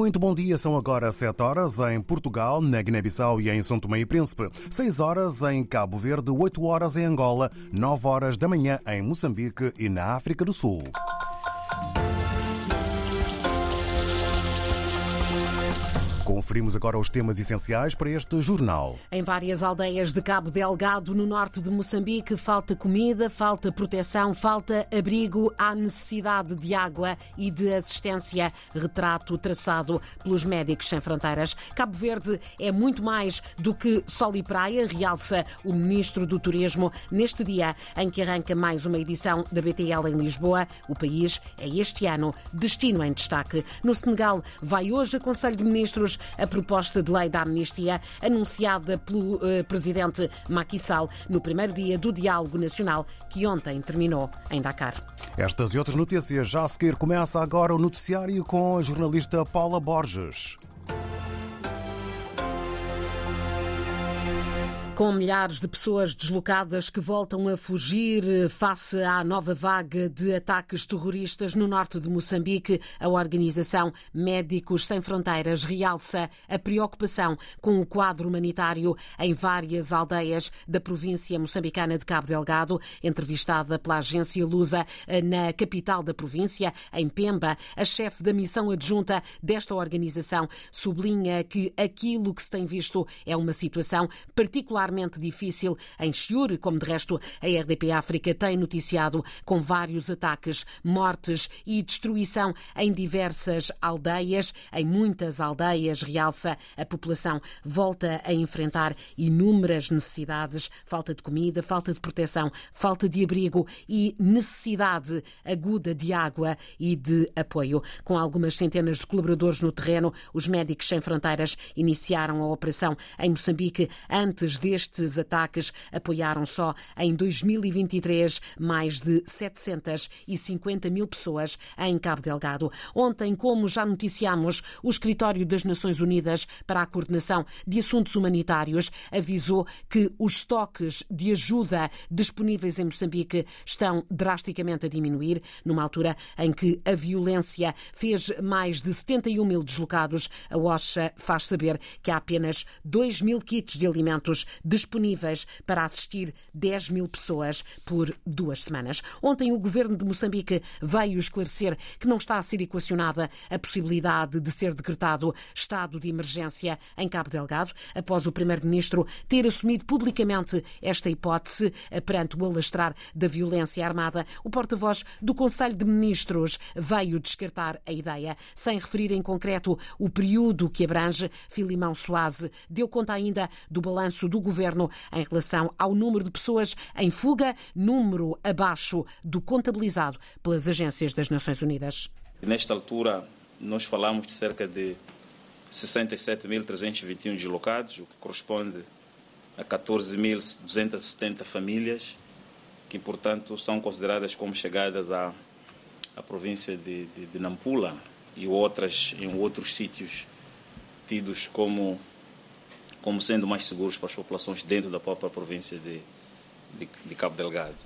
Muito bom dia, são agora 7 horas em Portugal, na Guiné-Bissau e em São Tomé e Príncipe, 6 horas em Cabo Verde, 8 horas em Angola, 9 horas da manhã em Moçambique e na África do Sul. Conferimos agora os temas essenciais para este jornal. Em várias aldeias de Cabo Delgado, no norte de Moçambique, falta comida, falta proteção, falta abrigo, há necessidade de água e de assistência. Retrato traçado pelos Médicos Sem Fronteiras. Cabo Verde é muito mais do que sol e praia, realça o Ministro do Turismo neste dia em que arranca mais uma edição da BTL em Lisboa. O país é este ano destino em destaque. No Senegal, vai hoje a Conselho de Ministros a proposta de lei da amnistia anunciada pelo uh, presidente Macky Sall no primeiro dia do diálogo nacional que ontem terminou em Dakar. Estas e outras notícias já a seguir começa agora o noticiário com a jornalista Paula Borges. Com milhares de pessoas deslocadas que voltam a fugir eh, face à nova vaga de ataques terroristas no norte de Moçambique, a organização Médicos Sem Fronteiras realça a preocupação com o quadro humanitário em várias aldeias da província moçambicana de Cabo Delgado. Entrevistada pela agência Lusa eh, na capital da província, em Pemba, a chefe da missão adjunta desta organização sublinha que aquilo que se tem visto é uma situação particular particularmente difícil em Chiure, como de resto a RDP África tem noticiado, com vários ataques, mortes e destruição em diversas aldeias. Em muitas aldeias, realça, a população volta a enfrentar inúmeras necessidades: falta de comida, falta de proteção, falta de abrigo e necessidade aguda de água e de apoio. Com algumas centenas de colaboradores no terreno, os Médicos Sem Fronteiras iniciaram a operação em Moçambique antes deste estes ataques apoiaram só em 2023 mais de 750 mil pessoas em Cabo Delgado. Ontem, como já noticiamos, o Escritório das Nações Unidas para a Coordenação de Assuntos Humanitários avisou que os estoques de ajuda disponíveis em Moçambique estão drasticamente a diminuir, numa altura em que a violência fez mais de 71 mil deslocados. A OSHA faz saber que há apenas 2 mil kits de alimentos disponíveis para assistir 10 mil pessoas por duas semanas. Ontem, o governo de Moçambique veio esclarecer que não está a ser equacionada a possibilidade de ser decretado estado de emergência em Cabo Delgado, após o primeiro-ministro ter assumido publicamente esta hipótese perante o alastrar da violência armada. O porta-voz do Conselho de Ministros veio descartar a ideia, sem referir em concreto o período que abrange. Filimão Soase deu conta ainda do balanço do governo governo em relação ao número de pessoas em fuga, número abaixo do contabilizado pelas agências das Nações Unidas. Nesta altura, nós falamos de cerca de 67.321 deslocados, o que corresponde a 14.270 famílias, que, portanto, são consideradas como chegadas à, à província de, de, de Nampula e outras em outros sítios tidos como como sendo mais seguros para as populações dentro da própria província de, de, de Cabo Delgado.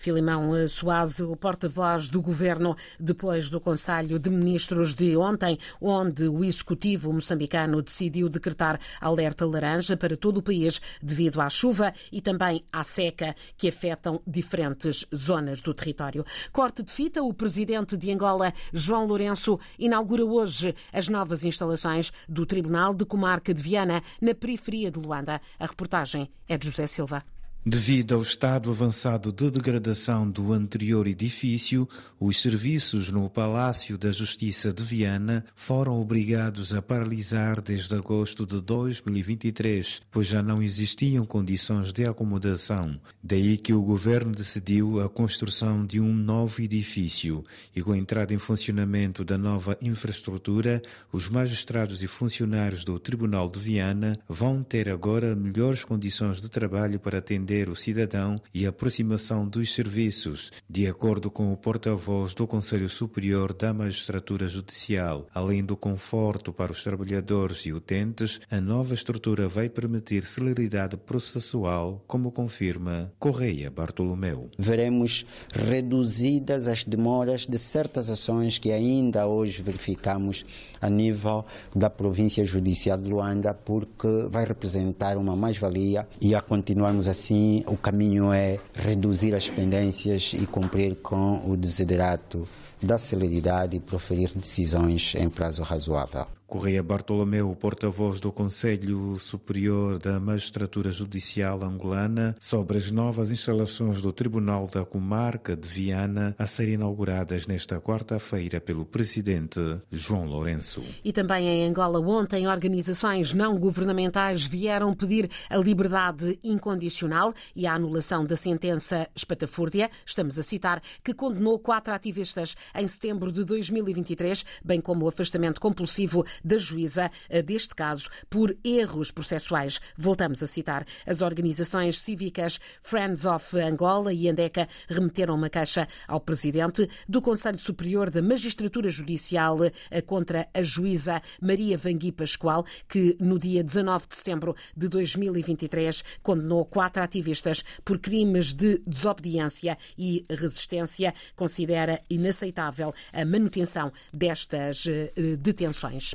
Filimão Soase, o porta-voz do governo, depois do Conselho de Ministros de ontem, onde o executivo moçambicano decidiu decretar alerta laranja para todo o país devido à chuva e também à seca que afetam diferentes zonas do território. Corte de fita, o presidente de Angola, João Lourenço, inaugura hoje as novas instalações do Tribunal de Comarca de Viana, na periferia de Luanda. A reportagem é de José Silva. Devido ao estado avançado de degradação do anterior edifício, os serviços no Palácio da Justiça de Viana foram obrigados a paralisar desde agosto de 2023, pois já não existiam condições de acomodação. Daí que o governo decidiu a construção de um novo edifício e com a entrada em funcionamento da nova infraestrutura, os magistrados e funcionários do Tribunal de Viana vão ter agora melhores condições de trabalho para atender atender o cidadão e aproximação dos serviços, de acordo com o porta-voz do Conselho Superior da Magistratura Judicial. Além do conforto para os trabalhadores e utentes, a nova estrutura vai permitir celeridade processual, como confirma Correia Bartolomeu. Veremos reduzidas as demoras de certas ações que ainda hoje verificamos a nível da província judicial de Luanda, porque vai representar uma mais-valia e a continuarmos assim, o caminho é reduzir as pendências e cumprir com o desiderato da celeridade e proferir decisões em prazo razoável. Correia Bartolomeu, porta-voz do Conselho Superior da Magistratura Judicial Angolana, sobre as novas instalações do Tribunal da Comarca de Viana a serem inauguradas nesta quarta-feira pelo presidente João Lourenço. E também em Angola, ontem, organizações não governamentais vieram pedir a liberdade incondicional e a anulação da sentença espatafúrdia, estamos a citar, que condenou quatro ativistas em setembro de 2023, bem como o afastamento compulsivo da juíza eh, deste caso por erros processuais. Voltamos a citar. As organizações cívicas Friends of Angola e Andeca remeteram uma queixa ao presidente do Conselho Superior da Magistratura Judicial eh, contra a juíza Maria Vangui Pascoal, que no dia 19 de setembro de 2023 condenou quatro ativistas por crimes de desobediência e resistência. Considera inaceitável a manutenção destas eh, detenções.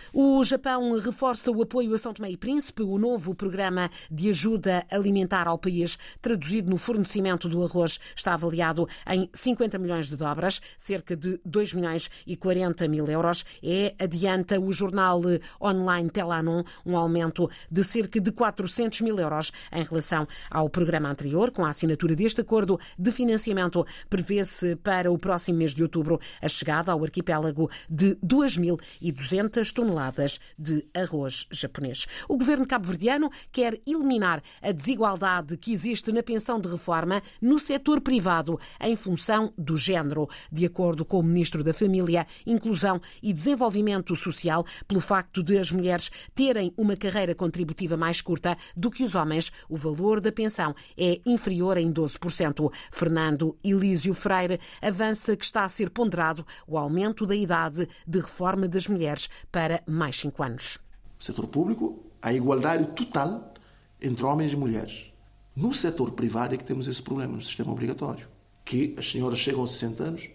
O Japão reforça o apoio a São Tomé e Príncipe, o novo programa de ajuda alimentar ao país, traduzido no fornecimento do arroz, está avaliado em 50 milhões de dobras, cerca de 2 milhões e 40 mil euros. É, adianta o jornal online Telanon, um aumento de cerca de 400 mil euros em relação ao programa anterior. Com a assinatura deste acordo de financiamento, prevê-se para o próximo mês de outubro a chegada ao arquipélago de 2.200 toneladas toneladas de arroz japonês. O governo cabo-verdiano quer eliminar a desigualdade que existe na pensão de reforma no setor privado em função do género, de acordo com o ministro da Família, Inclusão e Desenvolvimento Social, pelo facto de as mulheres terem uma carreira contributiva mais curta do que os homens, o valor da pensão é inferior em 12%. Fernando Elísio Freire avança que está a ser ponderado o aumento da idade de reforma das mulheres para mais cinco anos. No setor público, há igualdade total entre homens e mulheres. No setor privado é que temos esse problema, no sistema obrigatório. Que as senhoras chegam aos 60 anos,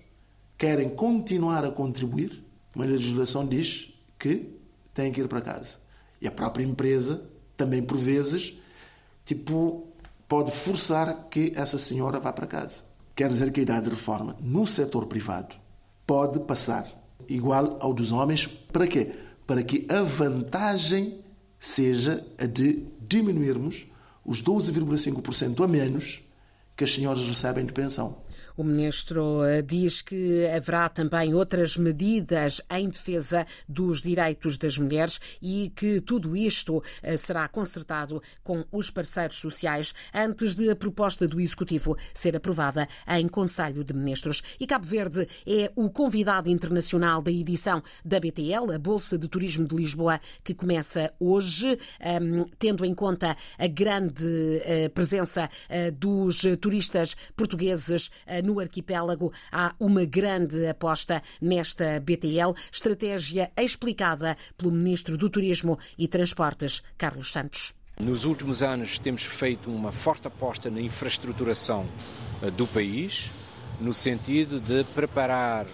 querem continuar a contribuir, mas a legislação diz que têm que ir para casa. E a própria empresa, também por vezes, tipo, pode forçar que essa senhora vá para casa. Quer dizer que a idade de reforma no setor privado pode passar igual ao dos homens. Para quê? Para que a vantagem seja a de diminuirmos os 12,5% a menos que as senhoras recebem de pensão. O ministro eh, diz que haverá também outras medidas em defesa dos direitos das mulheres e que tudo isto eh, será consertado com os parceiros sociais antes de a proposta do Executivo ser aprovada em Conselho de Ministros. E Cabo Verde é o convidado internacional da edição da BTL, a Bolsa de Turismo de Lisboa, que começa hoje, ehm, tendo em conta a grande eh, presença dos turistas portugueses no arquipélago há uma grande aposta nesta BTL, estratégia explicada pelo Ministro do Turismo e Transportes, Carlos Santos. Nos últimos anos temos feito uma forte aposta na infraestruturação eh, do país, no sentido de preparar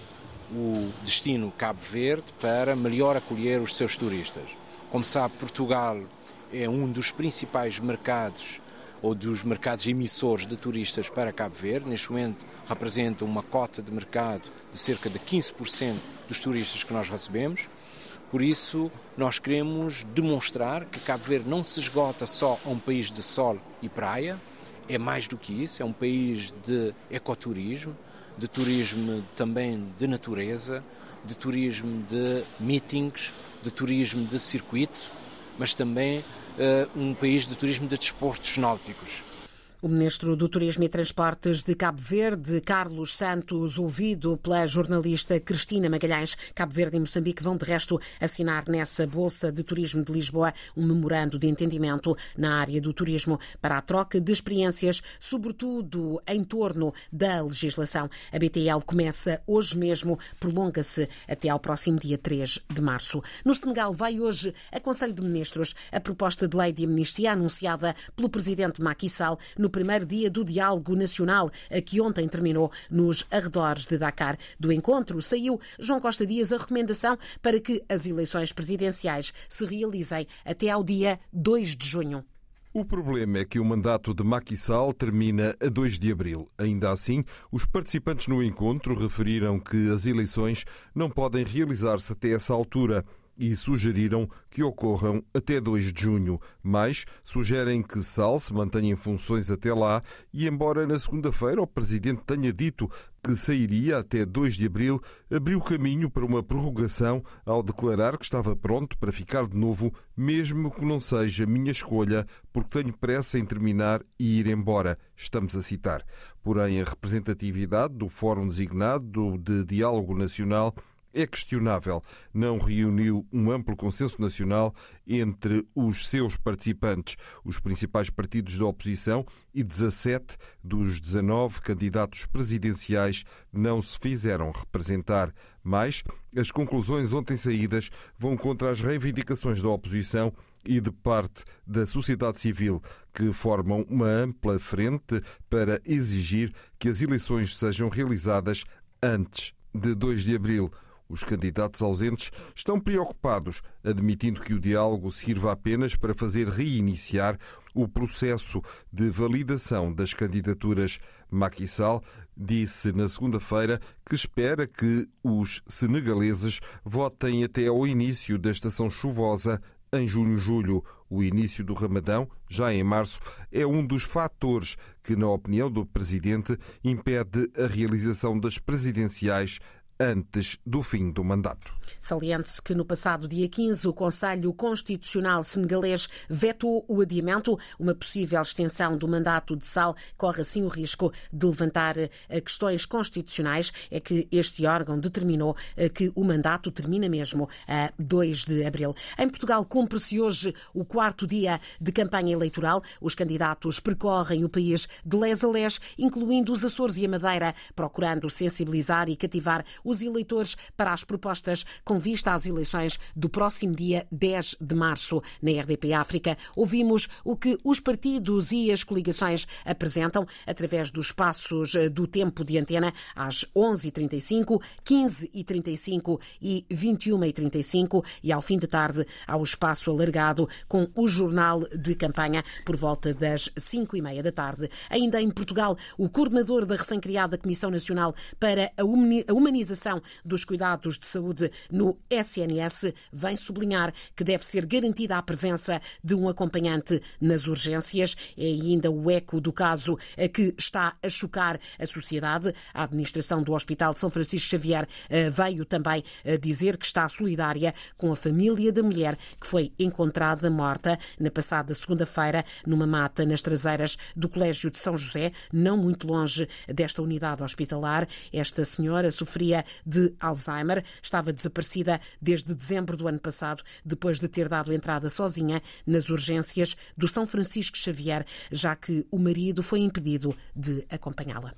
o destino Cabo Verde para melhor acolher os seus turistas. Como sabe, Portugal é um dos principais mercados ou dos mercados emissores de turistas para Cabo Verde. Neste momento representa uma cota de mercado de cerca de 15% dos turistas que nós recebemos. Por isso, nós queremos demonstrar que Cabo Verde não se esgota só a um país de sol e praia, é mais do que isso, é um país de ecoturismo, de turismo também de natureza, de turismo de meetings, de turismo de circuito, mas também um país de turismo de desportos náuticos. O ministro do Turismo e Transportes de Cabo Verde, Carlos Santos, ouvido pela jornalista Cristina Magalhães. Cabo Verde e Moçambique vão, de resto, assinar nessa Bolsa de Turismo de Lisboa um memorando de entendimento na área do turismo para a troca de experiências, sobretudo em torno da legislação. A BTL começa hoje mesmo, prolonga-se até ao próximo dia 3 de março. No Senegal, vai hoje a Conselho de Ministros a proposta de lei de amnistia anunciada pelo presidente Macky Sall no primeiro dia do diálogo nacional, que ontem terminou nos arredores de Dakar. Do encontro saiu João Costa Dias a recomendação para que as eleições presidenciais se realizem até ao dia 2 de junho. O problema é que o mandato de Macky Sall termina a 2 de abril. Ainda assim, os participantes no encontro referiram que as eleições não podem realizar-se até essa altura e sugeriram que ocorram até 2 de junho, mas sugerem que Sal se mantenha em funções até lá e, embora na segunda-feira o Presidente tenha dito que sairia até 2 de abril, abriu caminho para uma prorrogação ao declarar que estava pronto para ficar de novo, mesmo que não seja minha escolha, porque tenho pressa em terminar e ir embora. Estamos a citar. Porém, a representatividade do Fórum Designado de Diálogo Nacional é questionável. Não reuniu um amplo consenso nacional entre os seus participantes, os principais partidos da oposição e 17 dos 19 candidatos presidenciais não se fizeram representar. Mas as conclusões ontem saídas vão contra as reivindicações da oposição e de parte da sociedade civil, que formam uma ampla frente para exigir que as eleições sejam realizadas antes de 2 de abril. Os candidatos ausentes estão preocupados, admitindo que o diálogo sirva apenas para fazer reiniciar o processo de validação das candidaturas. Macky Sall disse na segunda-feira que espera que os senegaleses votem até ao início da estação chuvosa em junho-julho. O início do Ramadão, já em março, é um dos fatores que, na opinião do presidente, impede a realização das presidenciais antes do fim do mandato. Saliente-se que no passado dia 15 o Conselho Constitucional senegalês vetou o adiamento. Uma possível extensão do mandato de Sal corre assim o risco de levantar eh, questões constitucionais. É que este órgão determinou eh, que o mandato termina mesmo a 2 de abril. Em Portugal cumpre-se hoje o quarto dia de campanha eleitoral. Os candidatos percorrem o país de les a les, incluindo os Açores e a Madeira, procurando sensibilizar e cativar os eleitores para as propostas com vista às eleições do próximo dia 10 de março. Na RDP África, ouvimos o que os partidos e as coligações apresentam através dos espaços eh, do tempo de antena às 11h35, 15h35 e 21h35 e ao fim de tarde ao espaço alargado com o jornal de campanha por volta das 5h30 da tarde. Ainda em Portugal, o coordenador da recém-criada Comissão Nacional para a Humanização dos Cuidados de Saúde no SNS vem sublinhar que deve ser garantida a presença de um acompanhante nas urgências. É ainda o eco do caso que está a chocar a sociedade. A administração do Hospital São Francisco Xavier eh, veio também eh, dizer que está solidária com a família da mulher que foi encontrada morta na passada segunda-feira numa mata nas traseiras do Colégio de São José, não muito longe desta unidade hospitalar. Esta senhora sofria de Alzheimer, estava desaparecida desaparecida desde dezembro do ano passado, depois de ter dado entrada sozinha nas urgências do São Francisco Xavier, já que o marido foi impedido de acompanhá-la.